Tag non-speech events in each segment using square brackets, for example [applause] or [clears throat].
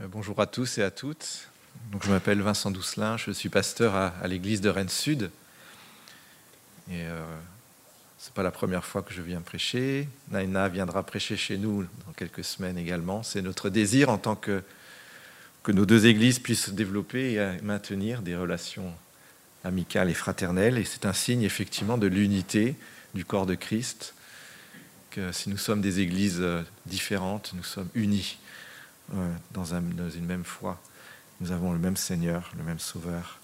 Euh, bonjour à tous et à toutes. Je m'appelle Vincent Doucelin, je suis pasteur à, l'église de Rennes Sud. Et euh, ce n'est pas la première fois que je viens prêcher. Naina viendra prêcher chez nous dans quelques semaines également. C'est notre désir en tant que, nos deux églises puissent se développer et maintenir des relations amicales et fraternelles. Et c'est un signe effectivement de l'unité du corps de Christ, que si nous sommes des églises euh, différentes, nous sommes unis dans, une même foi. Nous avons le même Seigneur, le même Sauveur,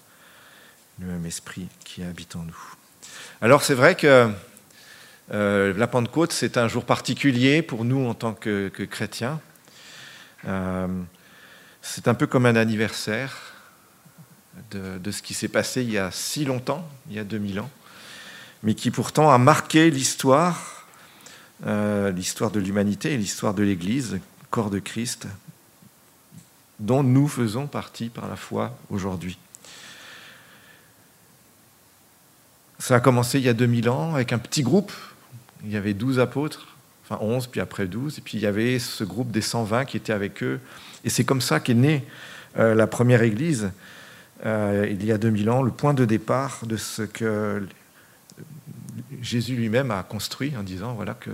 le même Esprit qui habite en nous. Alors c'est vrai que euh, la Pentecôte, c'est un jour particulier pour nous en tant que, chrétiens. Euh, c'est un peu comme un anniversaire de, ce qui s'est passé il y a si longtemps, il y a 2000 ans, mais qui pourtant a marqué l'histoire, euh, l'histoire de l'humanité et l'histoire de l'Église, corps de Christ, dont nous faisons partie par la foi aujourd'hui. Ça a commencé il y a 2000 ans avec un petit groupe. Il y avait 12 apôtres, enfin 11, puis après 12. Et puis il y avait ce groupe des 120 qui était avec eux. Et c'est comme ça qu'est née euh, la première église, euh, il y a 2000 ans, le point de départ de ce que Jésus lui-même a construit en disant voilà euh,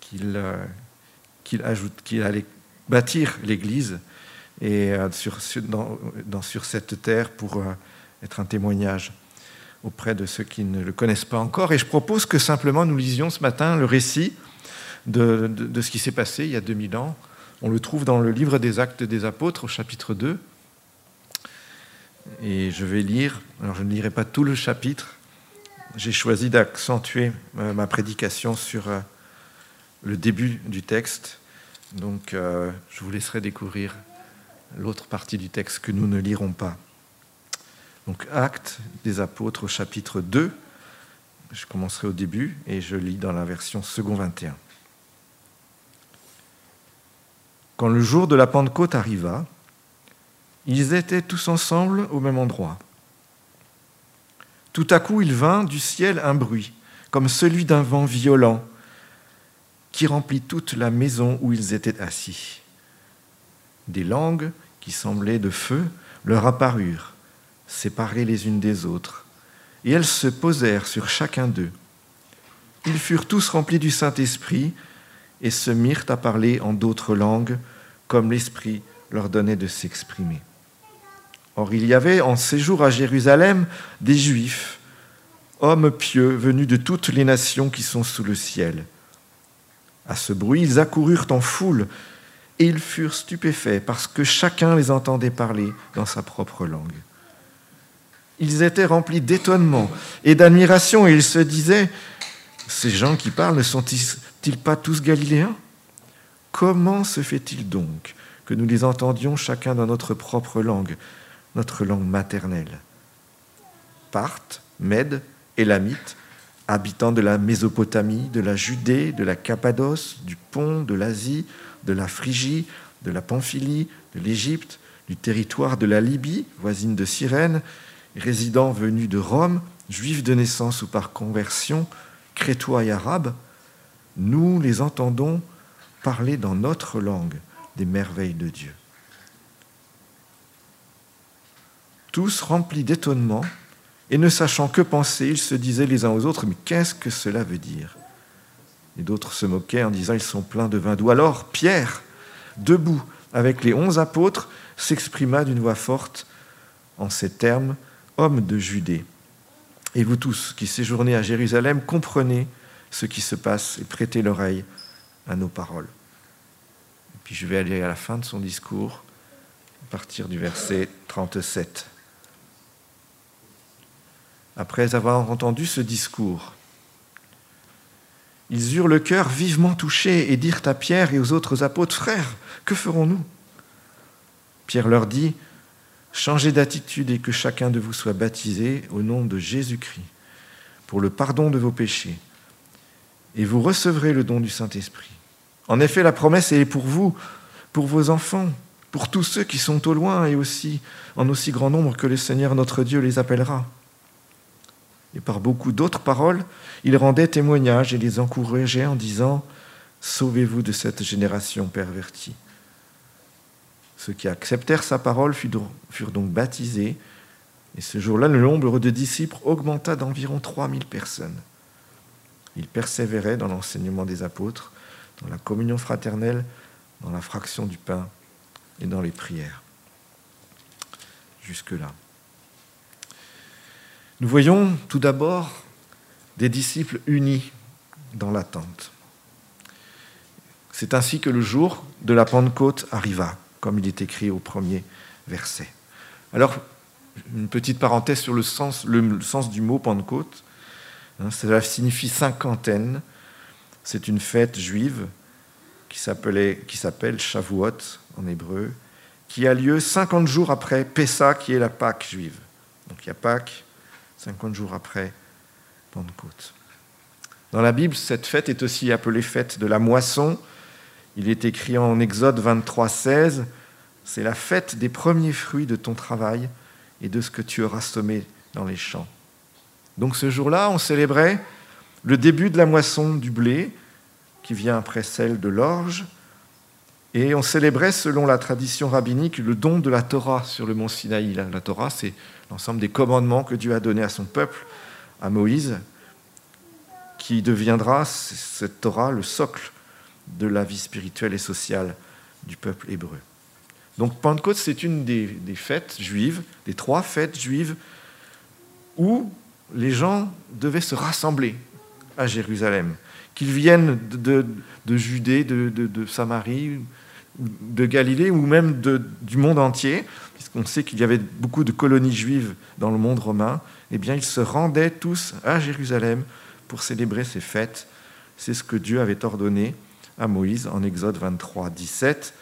qu'il ajoute, qu'il allait bâtir l'Église et euh, sur, cette terre pour euh, être un témoignage auprès de ceux qui ne le connaissent pas encore. Et je propose que simplement nous lisions ce matin le récit de, de, ce qui s'est passé il y a 2000 ans. On le trouve dans le livre des Actes des Apôtres au chapitre 2. Et je vais lire, alors je ne lirai pas tout le chapitre, j'ai choisi d'accentuer euh, ma prédication sur le début du texte donc euh, je vous laisserai découvrir l'autre partie du texte que nous ne lirons pas. Donc Actes des apôtres chapitre 2, je commencerai au début et je lis dans la version second 21. Quand le jour de la Pentecôte arriva, ils étaient tous ensemble au même endroit. Tout à coup, il vint du ciel un bruit, comme celui d'un vent violent qui remplit toute la maison où ils étaient assis. Des langues qui semblaient de feu leur apparurent, séparées les unes des autres, et elles se posèrent sur chacun d'eux. Ils furent tous remplis du Saint-Esprit et se mirent à parler en d'autres langues, comme l'Esprit leur donnait de s'exprimer. Or il y avait en séjour à Jérusalem des Juifs, hommes pieux venus de toutes les nations qui sont sous le ciel. À ce bruit, ils accoururent en foule et ils furent stupéfaits parce que chacun les entendait parler dans sa propre langue. Ils étaient remplis d'étonnement et d'admiration et ils se disaient, ces gens qui parlent ne sont-ils pas tous galiléens? Comment se fait-il donc que nous les entendions chacun dans notre propre langue, notre langue maternelle? Parthes, Mèdes, Élamites, habitants de la Mésopotamie, de la Judée, de la Cappadoce, du Pont, de l'Asie, de la Phrygie, de la Pamphylie, de l'Égypte, du territoire de la Libye, voisine de Cyrène, résidents venus de Rome, juifs de naissance ou par conversion, crétois et arabes, nous les entendons parler dans notre langue des merveilles de Dieu. Tous remplis d'étonnement, et ne sachant que penser, ils se disaient les uns aux autres, mais qu'est-ce que cela veut dire? Et d'autres se moquaient en disant, ils sont pleins de vin doux. Alors Pierre, debout avec les onze apôtres, s'exprima d'une voix forte en ces termes, Hommes de Judée, et vous tous qui séjournez à Jérusalem, comprenez ce qui se passe et prêtez l'oreille à nos paroles. Et puis je vais aller à la fin de son discours, à partir du verset 37 après avoir entendu ce discours. Ils eurent le cœur vivement touché et dirent à Pierre et aux autres apôtres, Frères, que ferons-nous? Pierre leur dit, Changez d'attitude et que chacun de vous soit baptisé au nom de Jésus-Christ pour le pardon de vos péchés, et vous recevrez le don du Saint-Esprit. En effet, la promesse est pour vous, pour vos enfants, pour tous ceux qui sont au loin et aussi en aussi grand nombre que le Seigneur notre Dieu les appellera et par beaucoup d'autres paroles, il rendait témoignage et les encourageait en disant Sauvez-vous de cette génération pervertie. Ceux qui acceptèrent sa parole furent donc baptisés. Et ce jour-là, le nombre de disciples augmenta d'environ 3000 personnes. Ils persévéraient dans l'enseignement des apôtres, dans la communion fraternelle, dans la fraction du pain et dans les prières. Jusque-là. Nous voyons tout d'abord des disciples unis dans l'attente. C'est ainsi que le jour de la Pentecôte arriva comme il est écrit au premier verset. Alors, une petite parenthèse sur le sens, du mot Pentecôte. Hein, cela signifie cinquantaine. C'est une fête juive qui s'appelle Shavuot en hébreu, qui a lieu 50 jours après Pessah, qui est la Pâque juive. Donc il y a Pâque, 50 jours après Pentecôte. Dans la Bible, cette fête est aussi appelée fête de la moisson, il est écrit en Exode 23, 16, c'est la fête des premiers fruits de ton travail et de ce que tu auras semé dans les champs. Donc ce jour-là, on célébrait le début de la moisson du blé, qui vient après celle de l'orge, et on célébrait, selon la tradition rabbinique, le don de la Torah sur le mont Sinaï. La Torah, c'est l'ensemble des commandements que Dieu a donnés à son peuple, à Moïse, qui deviendra, cette Torah, le socle de la vie spirituelle et sociale du peuple hébreu. Donc Pentecôte, c'est une des, fêtes juives, des trois fêtes juives, où les gens devaient se rassembler à Jérusalem, qu'ils viennent de, Judée, de, Samarie, de Galilée ou même du monde entier, puisqu'on sait qu'il y avait beaucoup de colonies juives dans le monde romain, eh bien ils se rendaient tous à Jérusalem pour célébrer ces fêtes. C'est ce que Dieu avait ordonné à Moïse en Exode 23, 17,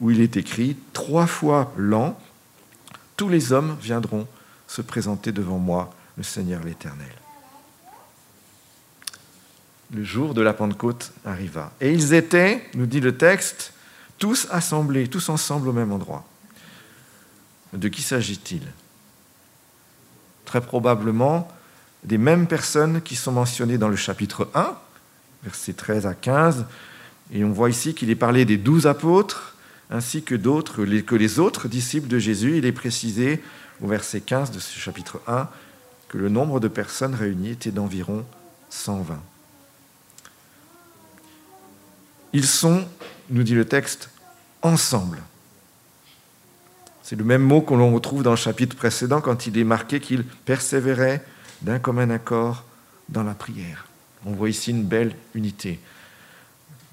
où il est écrit Trois fois l'an, tous les hommes viendront se présenter devant moi, le Seigneur l'Éternel. Le jour de la Pentecôte arriva. Et ils étaient, nous dit le texte, tous assemblés, tous ensemble au même endroit. De qui s'agit-il? Très probablement des mêmes personnes qui sont mentionnées dans le chapitre 1, versets 13 à 15, et on voit ici qu'il est parlé des douze apôtres, ainsi que d'autres, que les autres disciples de Jésus. Il est précisé au verset 15 de ce chapitre 1 que le nombre de personnes réunies était d'environ 120. Ils sont, nous dit le texte, ensemble. C'est le même mot qu'on l'on retrouve dans le chapitre précédent quand il est marqué qu'ils persévéraient d'un commun accord dans la prière. On voit ici une belle unité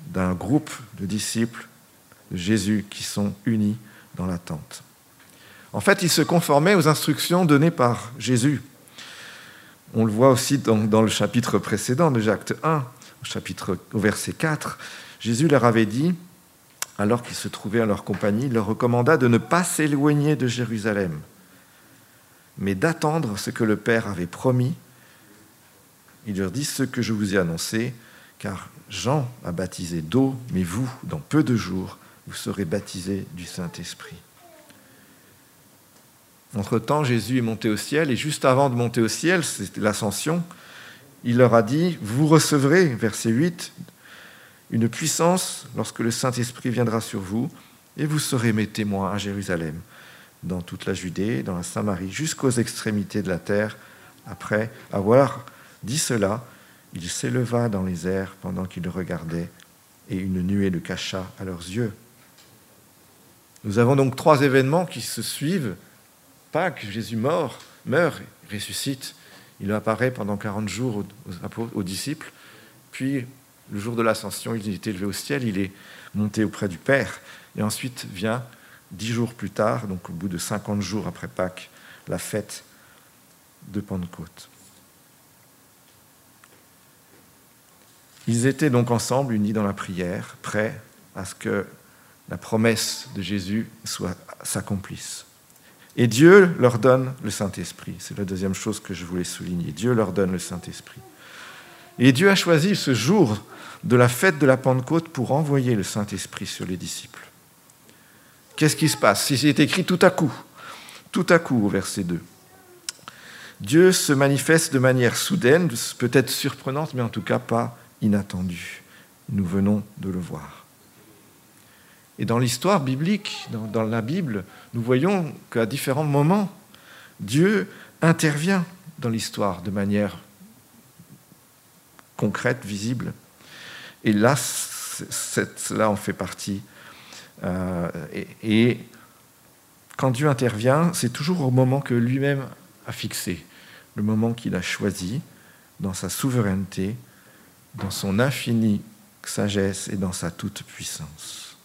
d'un groupe de disciples de Jésus qui sont unis dans l'attente. En fait, ils se conformaient aux instructions données par Jésus. On le voit aussi dans, le chapitre précédent de Acte 1, au, chapitre, au verset 4. Jésus leur avait dit, alors qu'ils se trouvaient à leur compagnie, il leur recommanda de ne pas s'éloigner de Jérusalem, mais d'attendre ce que le Père avait promis. Il leur dit ce que je vous ai annoncé, car Jean a baptisé d'eau, mais vous, dans peu de jours, vous serez baptisés du Saint-Esprit. Entre-temps, Jésus est monté au ciel, et juste avant de monter au ciel, c'est l'ascension, il leur a dit, vous recevrez, verset 8, une puissance lorsque le Saint-Esprit viendra sur vous, et vous serez mes témoins à Jérusalem, dans toute la Judée, dans la Samarie, jusqu'aux extrémités de la terre. Après avoir dit cela, il s'éleva dans les airs pendant qu'ils regardaient, et une nuée le cacha à leurs yeux. Nous avons donc trois événements qui se suivent. Pâques, Jésus mort, meurt, ressuscite. Il apparaît pendant 40 jours aux disciples. Puis, le jour de l'ascension, il est élevé au ciel, il est monté auprès du Père. Et ensuite vient, dix jours plus tard, donc au bout de 50 jours après Pâques, la fête de Pentecôte. Ils étaient donc ensemble, unis dans la prière, prêts à ce que la promesse de Jésus s'accomplisse. Et Dieu leur donne le Saint-Esprit. C'est la deuxième chose que je voulais souligner. Dieu leur donne le Saint-Esprit. Et Dieu a choisi ce jour de la fête de la Pentecôte pour envoyer le Saint-Esprit sur les disciples. Qu'est-ce qui se passe C'est écrit tout à coup, tout à coup au verset 2. Dieu se manifeste de manière soudaine, peut-être surprenante, mais en tout cas pas inattendu. Nous venons de le voir. Et dans l'histoire biblique, dans, la Bible, nous voyons qu'à différents moments, Dieu intervient dans l'histoire de manière concrète, visible. Et là, cela en fait partie. Euh, et, quand Dieu intervient, c'est toujours au moment que lui-même a fixé, le moment qu'il a choisi, dans sa souveraineté, dans son infinie sagesse et dans sa toute puissance.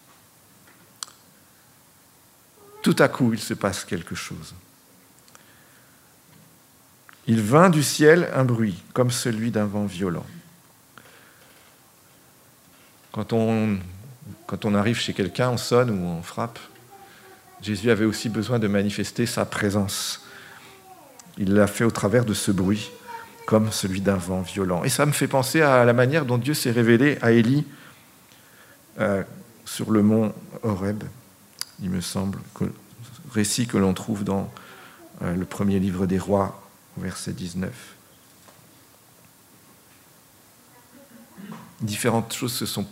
Tout à coup, il se passe quelque chose. Il vint du ciel un bruit, comme celui d'un vent violent. Quand on, quand on arrive chez quelqu'un, on sonne ou on frappe. Jésus avait aussi besoin de manifester sa présence. Il l'a fait au travers de ce bruit comme celui d'un vent violent. Et ça me fait penser à la manière dont Dieu s'est révélé à Élie euh, sur le mont Horeb, il me semble, récit que l'on trouve dans euh, le premier livre des rois, verset 19. Différentes choses se sont,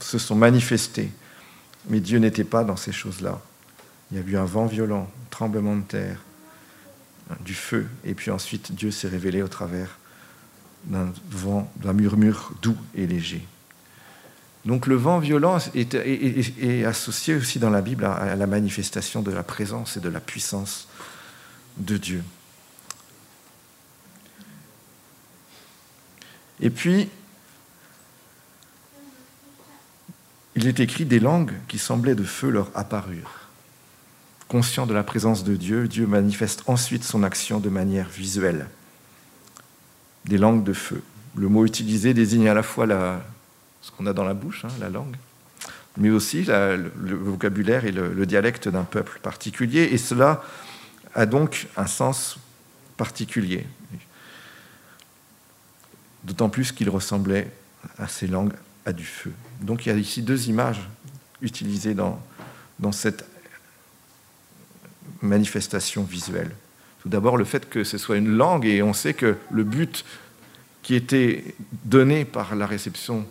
se sont manifestées, mais Dieu n'était pas dans ces choses-là. Il y a eu un vent violent, un tremblement de terre, du feu, et puis ensuite Dieu s'est révélé au travers d'un vent, d'un murmure doux et léger. Donc le vent violent est, associé aussi dans la Bible à, la manifestation de la présence et de la puissance de Dieu. Et puis, il est écrit des langues qui semblaient de feu leur apparurent. Conscient de la présence de Dieu, Dieu manifeste ensuite son action de manière visuelle. Des langues de feu. Le mot utilisé désigne à la fois ce qu'on a dans la bouche, hein, la langue, mais aussi le, vocabulaire et le, dialecte d'un peuple particulier. Et cela a donc un sens particulier. D'autant plus qu'il ressemblait à ces langues à du feu. Donc il y a ici deux images utilisées dans, dans cette manifestation visuelle. Tout d'abord, le fait que ce soit une langue, et on sait que le but qui était donné par la réception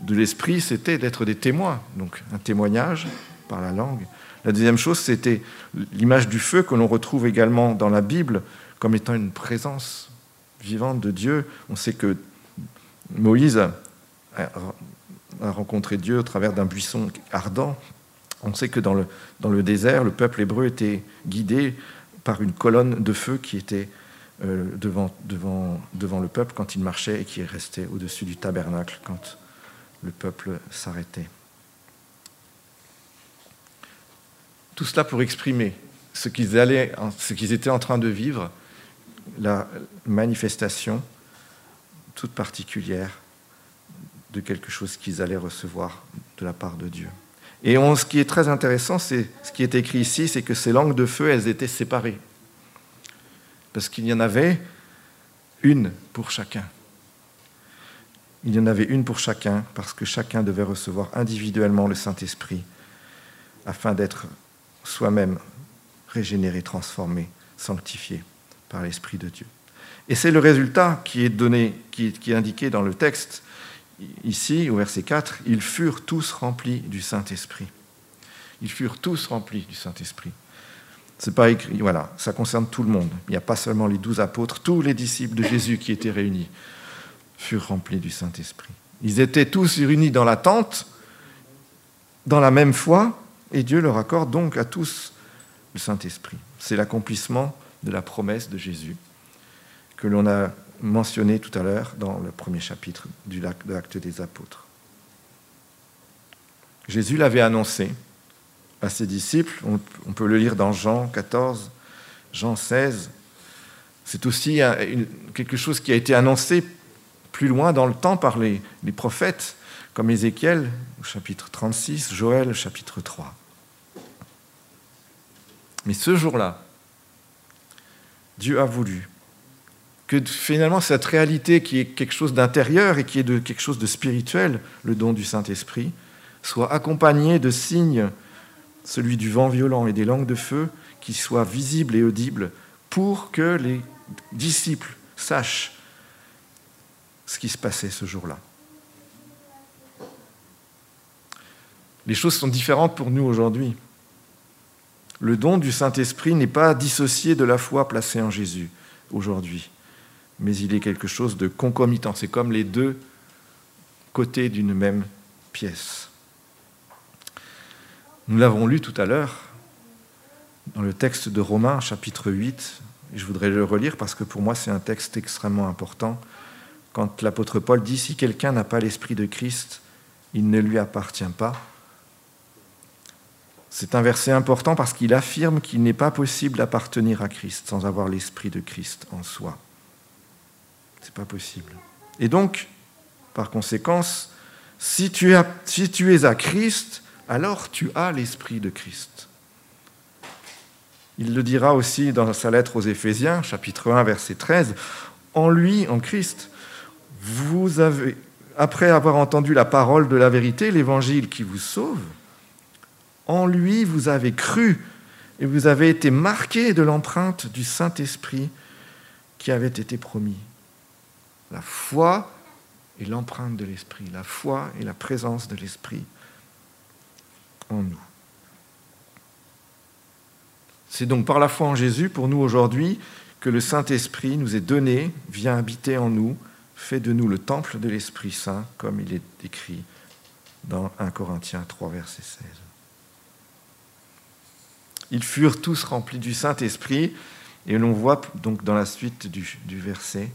de l'esprit, c'était d'être des témoins, donc un témoignage par la langue. La deuxième chose, c'était l'image du feu que l'on retrouve également dans la Bible comme étant une présence vivante de Dieu. On sait que Moïse a rencontré Dieu au travers d'un buisson ardent, on sait que dans le, désert, le peuple hébreu était guidé par une colonne de feu qui était euh, devant, devant, devant le peuple quand il marchait et qui restait au-dessus du tabernacle quand le peuple s'arrêtait. Tout cela pour exprimer ce qu'ils, allaient, ce qu'ils étaient en train de vivre, la manifestation toute particulière de quelque chose qu'ils allaient recevoir de la part de Dieu. Et ce qui est très intéressant, c'est ce qui est écrit ici, c'est que ces langues de feu, elles étaient séparées. Parce qu'il y en avait une pour chacun. Il y en avait une pour chacun, parce que chacun devait recevoir individuellement le Saint-Esprit, afin d'être soi-même régénéré, transformé, sanctifié par l'Esprit de Dieu. Et c'est le résultat qui est donné, qui est indiqué dans le texte ici, au verset 4, ils furent tous remplis du Saint-Esprit. Ils furent tous remplis du Saint-Esprit. C'est pas écrit, voilà, ça concerne tout le monde. Il n'y a pas seulement les douze apôtres, tous les disciples de Jésus qui étaient réunis furent remplis du Saint-Esprit. Ils étaient tous réunis dans la tente, dans la même foi, et Dieu leur accorde donc à tous le Saint-Esprit. C'est l'accomplissement de la promesse de Jésus que l'on a mentionné tout à l'heure dans le premier chapitre du l'acte des apôtres. Jésus l'avait annoncé à ses disciples, on peut le lire dans Jean 14, Jean 16. C'est aussi quelque chose qui a été annoncé plus loin dans le temps par les prophètes, comme Ézéchiel au chapitre 36, Joël au chapitre 3. Mais ce jour-là, Dieu a voulu que finalement cette réalité qui est quelque chose d'intérieur et qui est de quelque chose de spirituel, le don du Saint-Esprit, soit accompagnée de signes, celui du vent violent et des langues de feu, qui soient visibles et audibles pour que les disciples sachent ce qui se passait ce jour-là. Les choses sont différentes pour nous aujourd'hui. Le don du Saint-Esprit n'est pas dissocié de la foi placée en Jésus aujourd'hui, mais il est quelque chose de concomitant. C'est comme les deux côtés d'une même pièce. Nous l'avons lu tout à l'heure dans le texte de Romains chapitre 8, et je voudrais le relire parce que pour moi c'est un texte extrêmement important. Quand l'apôtre Paul dit Si quelqu'un n'a pas l'Esprit de Christ, il ne lui appartient pas. C'est un verset important parce qu'il affirme qu'il n'est pas possible d'appartenir à Christ sans avoir l'Esprit de Christ en soi. Ce n'est pas possible. Et donc, par conséquence, si tu, si tu es à Christ, alors tu as l'Esprit de Christ. Il le dira aussi dans sa lettre aux Éphésiens, chapitre 1, verset 13. En lui, en Christ, vous avez, après avoir entendu la parole de la vérité, l'évangile qui vous sauve, en lui vous avez cru et vous avez été marqués de l'empreinte du Saint-Esprit qui avait été promis. La foi et l'empreinte de l'Esprit, la foi et la présence de l'Esprit en nous. C'est donc par la foi en Jésus, pour nous aujourd'hui, que le Saint-Esprit nous est donné, vient habiter en nous, fait de nous le temple de l'Esprit Saint, comme il est écrit dans 1 Corinthiens 3, verset 16. Ils furent tous remplis du Saint-Esprit, et l'on voit donc dans la suite du, du verset,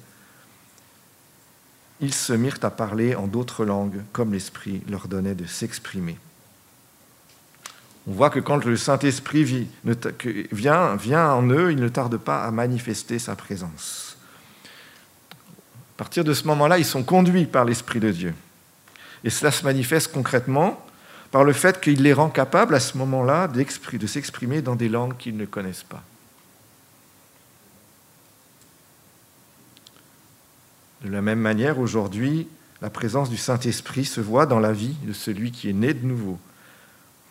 ils se mirent à parler en d'autres langues, comme l'Esprit leur donnait de s'exprimer. On voit que quand le Saint-Esprit vient, vient en eux, il ne tarde pas à manifester sa présence. À partir de ce moment-là, ils sont conduits par l'Esprit de Dieu. Et cela se manifeste concrètement par le fait qu'il les rend capables à ce moment-là de s'exprimer dans des langues qu'ils ne connaissent pas. De la même manière, aujourd'hui, la présence du Saint-Esprit se voit dans la vie de celui qui est né de nouveau,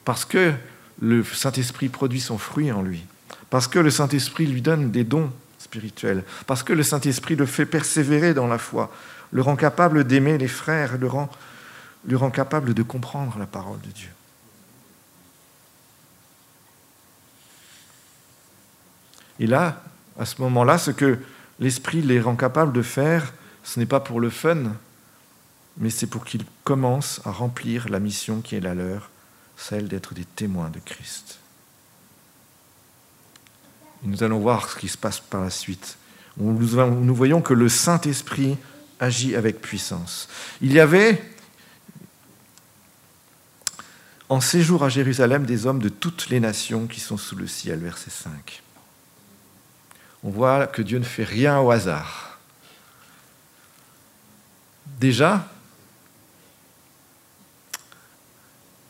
parce que le Saint-Esprit produit son fruit en lui, parce que le Saint-Esprit lui donne des dons spirituels, parce que le Saint-Esprit le fait persévérer dans la foi, le rend capable d'aimer les frères, le rend, le rend capable de comprendre la parole de Dieu. Et là, à ce moment-là, ce que l'Esprit les rend capables de faire, ce n'est pas pour le fun, mais c'est pour qu'ils commencent à remplir la mission qui est la leur, celle d'être des témoins de Christ. Nous allons voir ce qui se passe par la suite. Nous voyons que le Saint-Esprit agit avec puissance. Il y avait en séjour à Jérusalem des hommes de toutes les nations qui sont sous le ciel, verset 5. On voit que Dieu ne fait rien au hasard. Déjà,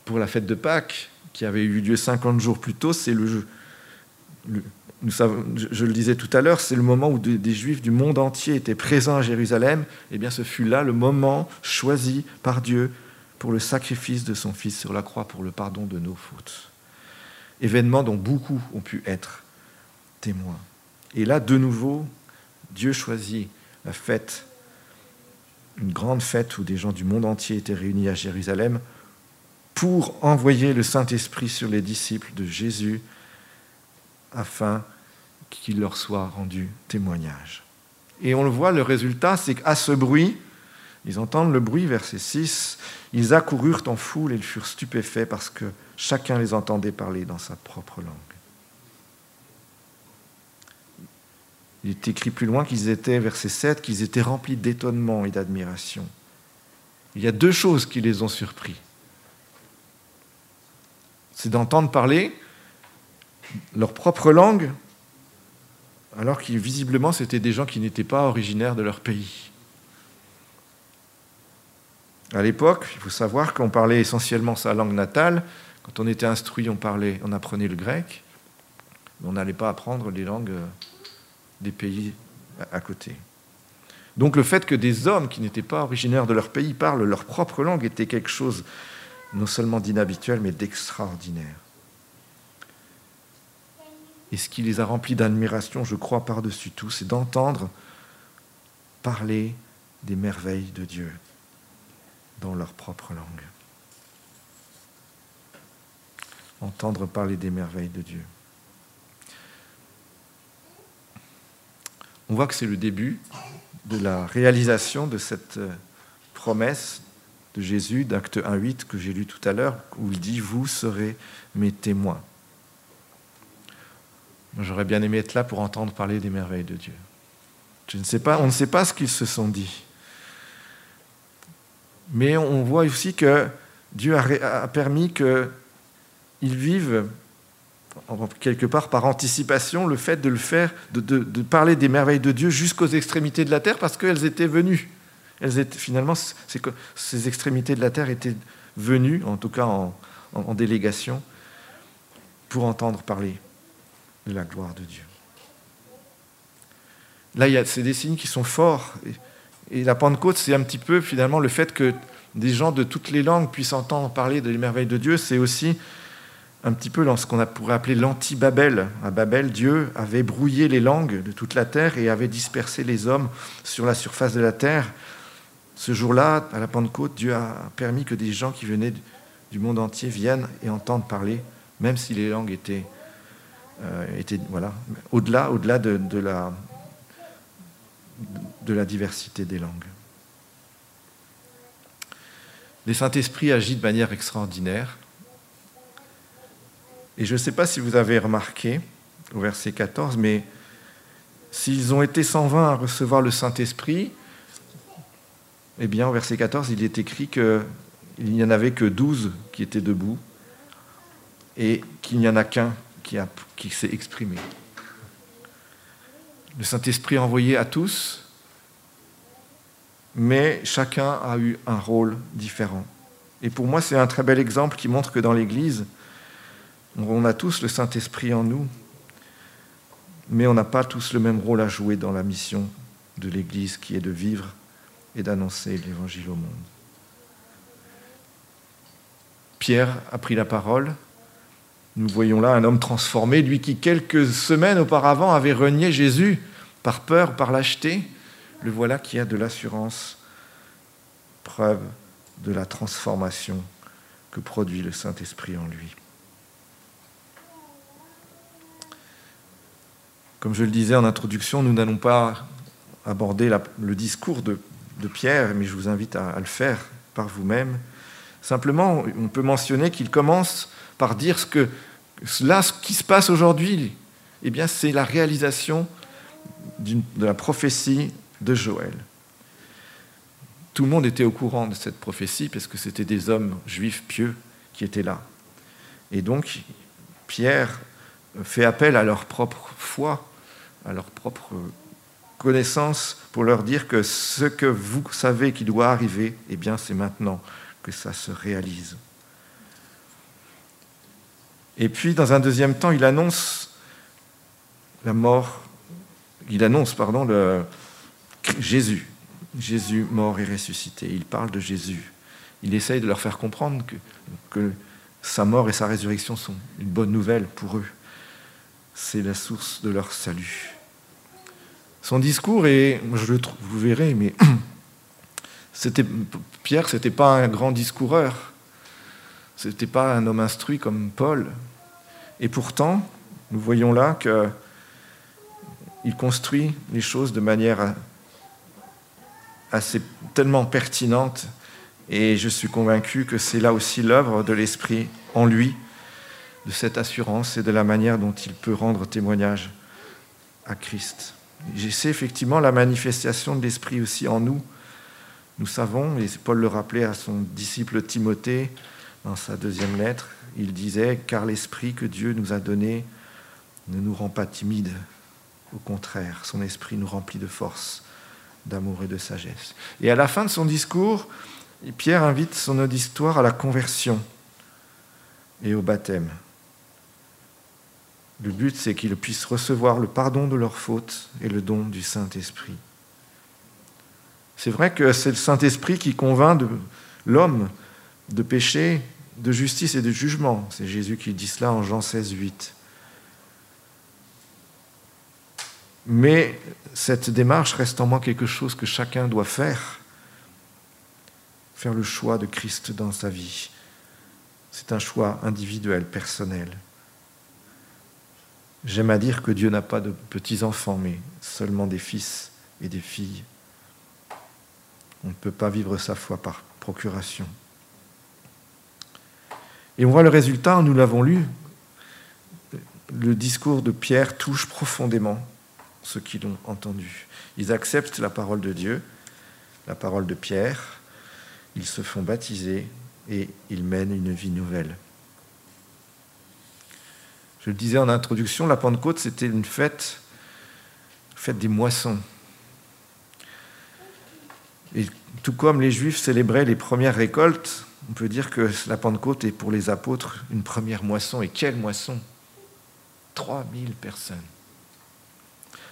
pour la fête de Pâques, qui avait eu lieu 50 jours plus tôt, c'est le, je le disais tout à l'heure, c'est le moment où des, Juifs du monde entier étaient présents à Jérusalem. Et eh bien, ce fut là le moment choisi par Dieu pour le sacrifice de son Fils sur la croix pour le pardon de nos fautes. Événement dont beaucoup ont pu être témoins. Et là, de nouveau, Dieu choisit la fête, une grande fête où des gens du monde entier étaient réunis à Jérusalem pour envoyer le Saint-Esprit sur les disciples de Jésus afin qu'il leur soit rendu témoignage. Et on le voit, le résultat, c'est qu'à ce bruit, ils entendent le bruit, verset 6, ils accoururent en foule et ils furent stupéfaits parce que chacun les entendait parler dans sa propre langue. Il est écrit plus loin qu'ils étaient, verset 7, qu'ils étaient remplis d'étonnement et d'admiration. Il y a deux choses qui les ont surpris c'est d'entendre parler leur propre langue, alors que visiblement c'était des gens qui n'étaient pas originaires de leur pays. À l'époque, il faut savoir qu'on parlait essentiellement sa langue natale. Quand on était instruit, on, parlait, on apprenait le grec. On n'allait pas apprendre les langues des pays à côté. Donc le fait que des hommes qui n'étaient pas originaires de leur pays parlent leur propre langue était quelque chose non seulement d'inhabituel, mais d'extraordinaire. Et ce qui les a remplis d'admiration, je crois, par-dessus tout, c'est d'entendre parler des merveilles de Dieu dans leur propre langue. entendre parler des merveilles de Dieu. On voit que c'est le début de la réalisation de cette euh, promesse de Jésus d'acte 1.8 que j'ai lu tout à l'heure, où il dit, vous serez mes témoins. J'aurais bien aimé être là pour entendre parler des merveilles de Dieu. On ne sait pas ce qu'ils se sont dit. Mais on voit aussi que Dieu a, permis qu'ils vivent quelque part par anticipation le fait de le faire, de, parler des merveilles de Dieu jusqu'aux extrémités de la terre parce qu'elles étaient venues. Elles étaient, finalement, ces extrémités de la terre étaient venues, en tout cas en délégation, pour entendre parler de la gloire de Dieu. Là, il y a ces signes qui sont forts. Et, la Pentecôte, c'est un petit peu finalement le fait que des gens de toutes les langues puissent entendre parler des merveilles de Dieu. C'est aussi un petit peu dans ce qu'on pourrait appeler l'anti-Babel. À Babel, Dieu avait brouillé les langues de toute la terre et avait dispersé les hommes sur la surface de la terre. Ce jour-là, à la Pentecôte, Dieu a permis que des gens qui venaient du monde entier viennent et entendent parler, même si les langues étaient, euh, au-delà, de la, de la diversité des langues. Les Saint-Esprit agit de manière extraordinaire. Et je ne sais pas si vous avez remarqué au verset 14, mais s'ils ont été 120 à recevoir le Saint-Esprit, eh bien au verset 14, il est écrit qu'il n'y en avait que 12 qui étaient debout et qu'il n'y en a qu'un qui, s'est exprimé. Le Saint-Esprit envoyé à tous, mais chacun a eu un rôle différent. Et pour moi, c'est un très bel exemple qui montre que dans l'Église, on a tous le Saint-Esprit en nous, mais on n'a pas tous le même rôle à jouer dans la mission de l'Église qui est de vivre et d'annoncer l'Évangile au monde. Pierre a pris la parole. Nous voyons là un homme transformé, lui qui quelques semaines auparavant avait renié Jésus par peur, par lâcheté, le voilà qui a de l'assurance, preuve de la transformation que produit le Saint-Esprit en lui. Comme je le disais en introduction, nous n'allons pas aborder le discours de, Pierre, mais je vous invite à, le faire par vous-même. Simplement, on peut mentionner qu'il commence par dire ce que là, ce qui se passe aujourd'hui, eh bien, c'est la réalisation de la prophétie de Joël. Tout le monde était au courant de cette prophétie parce que c'était des hommes juifs pieux qui étaient là. Et donc, Pierre fait appel à leur propre foi, à leur propre connaissance pour leur dire que ce que vous savez qui doit arriver, eh bien, c'est maintenant que ça se réalise. Et puis, dans un deuxième temps, il annonce la mort il annonce pardon, le, Jésus. Jésus mort et ressuscité. Il parle de Jésus. Il essaye de leur faire comprendre que, que sa mort et sa résurrection sont une bonne nouvelle pour eux. C'est la source de leur salut. Son discours est, je le vous verrez, mais [clears throat] c'était Pierre, c'était pas un grand discoureur, c'était pas un homme instruit comme Paul, et pourtant, nous voyons là que il construit les choses de manière assez tellement pertinente. Et je suis convaincu que c'est là aussi l'œuvre de l'Esprit en lui, de cette assurance et de la manière dont il peut rendre témoignage à Christ. C'est effectivement la manifestation de l'Esprit aussi en nous. Nous savons, et Paul le rappelait à son disciple Timothée dans sa deuxième lettre, il disait, car l'Esprit que Dieu nous a donné ne nous rend pas timides, au contraire, son esprit nous remplit de force, d'amour et de sagesse. Et à la fin de son discours, Pierre invite son auditoire à la conversion et au baptême. Le but, c'est qu'ils puissent recevoir le pardon de leurs fautes et le don du Saint-Esprit. C'est vrai que c'est le Saint-Esprit qui convainc l'homme de péché, de justice et de jugement. C'est Jésus qui dit cela en Jean 16, 8. Mais cette démarche reste en moi quelque chose que chacun doit faire, faire le choix de Christ dans sa vie, C'est un choix individuel, personnel. J'aime à dire que Dieu n'a pas de petits-enfants, mais seulement des fils et des filles. On ne peut pas vivre sa foi par procuration. Et on voit le résultat, nous l'avons lu, le discours de Pierre touche profondément ceux qui l'ont entendu. Ils acceptent la parole de Dieu, la parole de Pierre, ils se font baptiser et ils mènent une vie nouvelle. Je le disais en introduction, la Pentecôte, c'était une fête, fête des moissons. Et tout comme les Juifs célébraient les premières récoltes, on peut dire que la Pentecôte est pour les apôtres une première moisson. Et quelle moisson? 3000 personnes.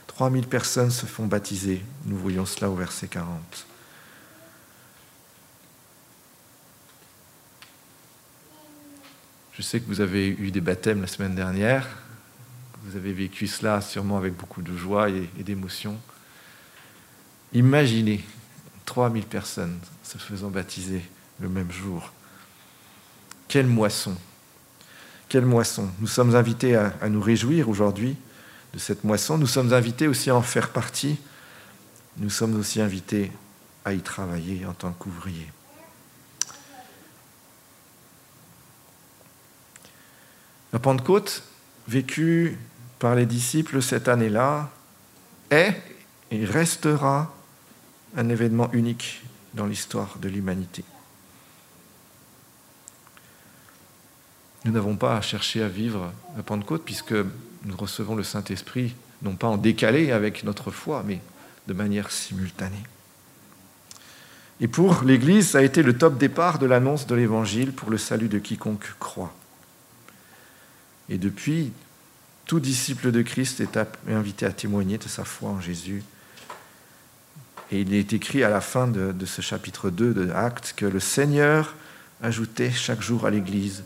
3000 personnes se font baptiser. Nous voyons cela au verset 40. Je sais que vous avez eu des baptêmes la semaine dernière. Vous avez vécu cela sûrement avec beaucoup de joie et, d'émotion. Imaginez 3000 personnes se faisant baptiser le même jour. Quelle moisson Quelle moisson Nous sommes invités à, à nous réjouir aujourd'hui de cette moisson. Nous sommes invités aussi à en faire partie. Nous sommes aussi invités à y travailler en tant qu'ouvriers. La Pentecôte, vécue par les disciples cette année-là, est et restera un événement unique dans l'histoire de l'humanité. Nous n'avons pas à chercher à vivre la Pentecôte puisque nous recevons le Saint-Esprit, non pas en décalé avec notre foi, mais de manière simultanée. Et pour l'Église, ça a été le top départ de l'annonce de l'Évangile pour le salut de quiconque croit. Et depuis, tout disciple de Christ est invité à témoigner de sa foi en Jésus. Et il est écrit à la fin de, ce chapitre 2 de Actes que le Seigneur ajoutait chaque jour à l'Église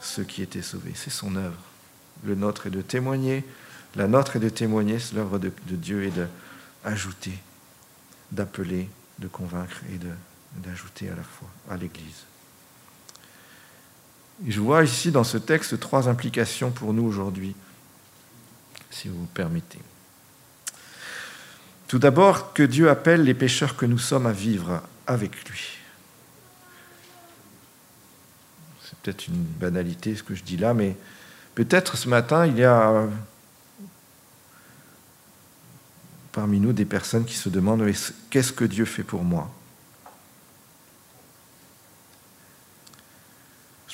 ceux qui étaient sauvés. C'est son œuvre. Le nôtre est de témoigner, la nôtre est de témoigner, c'est l'œuvre de, Dieu est d'ajouter, d'appeler, de convaincre et d'ajouter à la foi à l'Église je vois ici dans ce texte trois implications pour nous aujourd'hui, si vous permettez. Tout d'abord, que Dieu appelle les pécheurs que nous sommes à vivre avec lui. C'est peut-être une banalité ce que je dis là, mais peut-être ce matin, il y a parmi nous des personnes qui se demandent qu'est-ce que Dieu fait pour moi?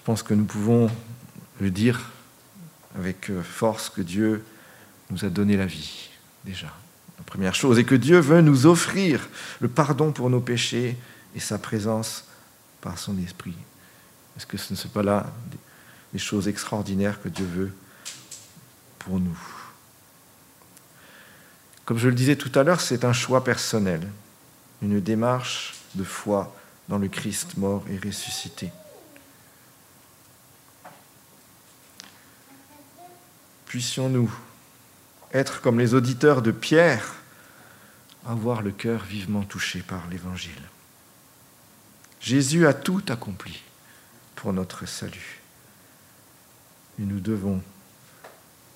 Pense que nous pouvons le dire avec euh, force que Dieu nous a donné la vie, déjà. La première chose, et que Dieu veut nous offrir le pardon pour nos péchés et sa présence par son esprit. Est-ce que ce ne sont pas là des choses extraordinaires que Dieu veut pour nous? Comme je le disais tout à l'heure, c'est un choix personnel, une démarche de foi dans le Christ mort et ressuscité. Puissions-nous être comme les auditeurs de Pierre, avoir le cœur vivement touché par l'Évangile. Jésus a tout accompli pour notre salut. Et nous devons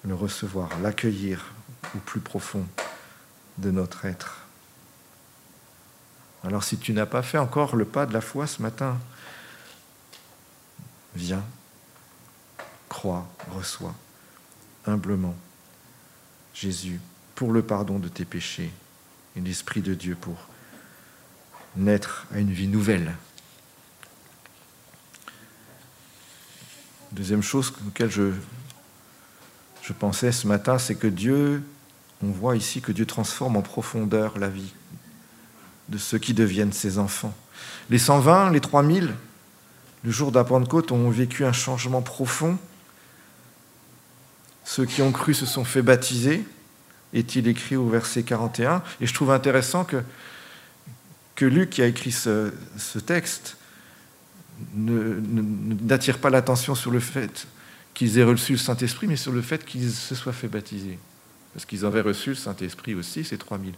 le recevoir, l'accueillir au plus profond de notre être. Alors si tu n'as pas fait encore le pas de la foi ce matin, viens, crois, reçois humblement Jésus pour le pardon de tes péchés et l'Esprit de Dieu pour naître à une vie nouvelle. Deuxième chose auquel je, je pensais ce matin, c'est que Dieu, on voit ici que Dieu transforme en profondeur la vie de ceux qui deviennent ses enfants. Les 120, les 3000, le jour de Pentecôte, ont vécu un changement profond ceux qui ont cru se sont fait baptiser, est-il écrit au verset 41. Et je trouve intéressant que, Luc, qui a écrit ce, texte, n'attire pas l'attention sur le fait qu'ils aient reçu le Saint-Esprit, mais sur le fait qu'ils se soient fait baptiser. Parce qu'ils avaient reçu le Saint-Esprit aussi, ces 3000.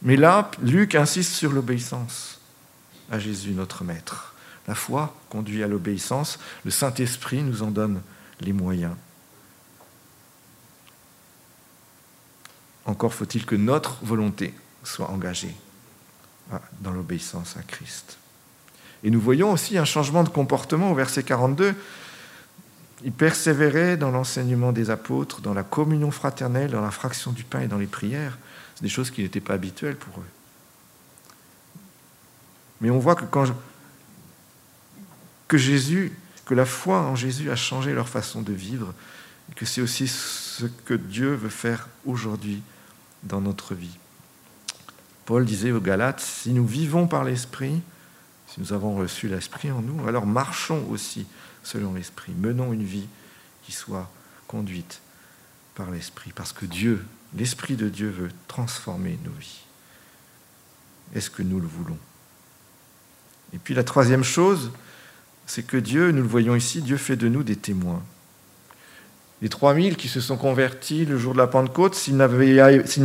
Mais là, Luc insiste sur l'obéissance à Jésus, notre Maître, La foi conduit à l'obéissance, le Saint-Esprit nous en donne les moyens. Encore faut-il que notre volonté soit engagée dans l'obéissance à Christ. Et nous voyons aussi un changement de comportement au verset 42. Ils persévéraient dans l'enseignement des apôtres, dans la communion fraternelle, dans la fraction du pain et dans les prières. C'est des choses qui n'étaient pas habituelles pour eux. Mais on voit que quand que Jésus, que la foi en Jésus a changé leur façon de vivre, et que c'est aussi ce que Dieu veut faire aujourd'hui dans notre vie. Paul disait aux Galates, si nous vivons par l'Esprit, si nous avons reçu l'Esprit en nous, alors marchons aussi selon l'Esprit. Menons une vie qui soit conduite par l'Esprit, parce que Dieu, l'Esprit de Dieu veut transformer nos vies. Est-ce que nous le voulons? Et puis la troisième chose, c'est que Dieu, nous le voyons ici, Dieu fait de nous des témoins. Les 3000 qui se sont convertis le jour de la Pentecôte, s'il n'y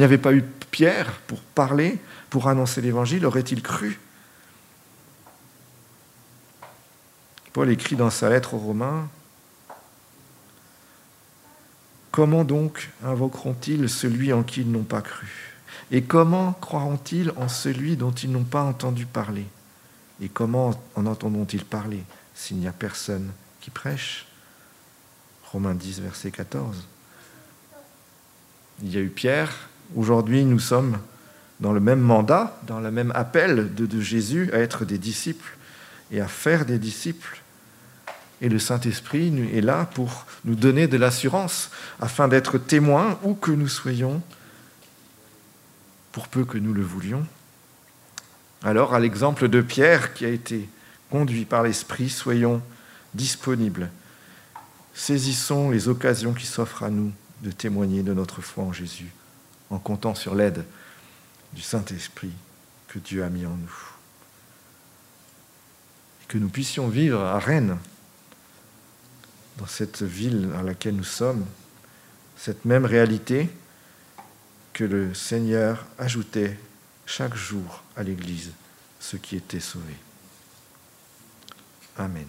avait pas eu Pierre pour parler, pour annoncer l'Évangile, auraient-ils cru? Paul écrit dans sa lettre aux Romains, Comment donc invoqueront-ils celui en qui ils n'ont pas cru? Et comment croiront-ils en celui dont ils n'ont pas entendu parler? Et comment en entendront-ils parler s'il n'y a personne qui prêche? Romains 10, verset 14. Il y a eu Pierre. Aujourd'hui, nous sommes dans le même mandat, dans le même appel de, Jésus à être des disciples et à faire des disciples. Et le Saint-Esprit est là pour nous donner de l'assurance afin d'être témoins où que nous soyons, pour peu que nous le voulions. Alors, à l'exemple de Pierre qui a été conduit par l'Esprit, soyons disponibles. Saisissons les occasions qui s'offrent à nous de témoigner de notre foi en Jésus, en comptant sur l'aide du Saint-Esprit que Dieu a mis en nous. Et que nous puissions vivre à Rennes dans cette ville dans laquelle nous sommes, cette même réalité que le Seigneur ajoutait chaque jour à l'Église, ceux qui étaient sauvés. Amen.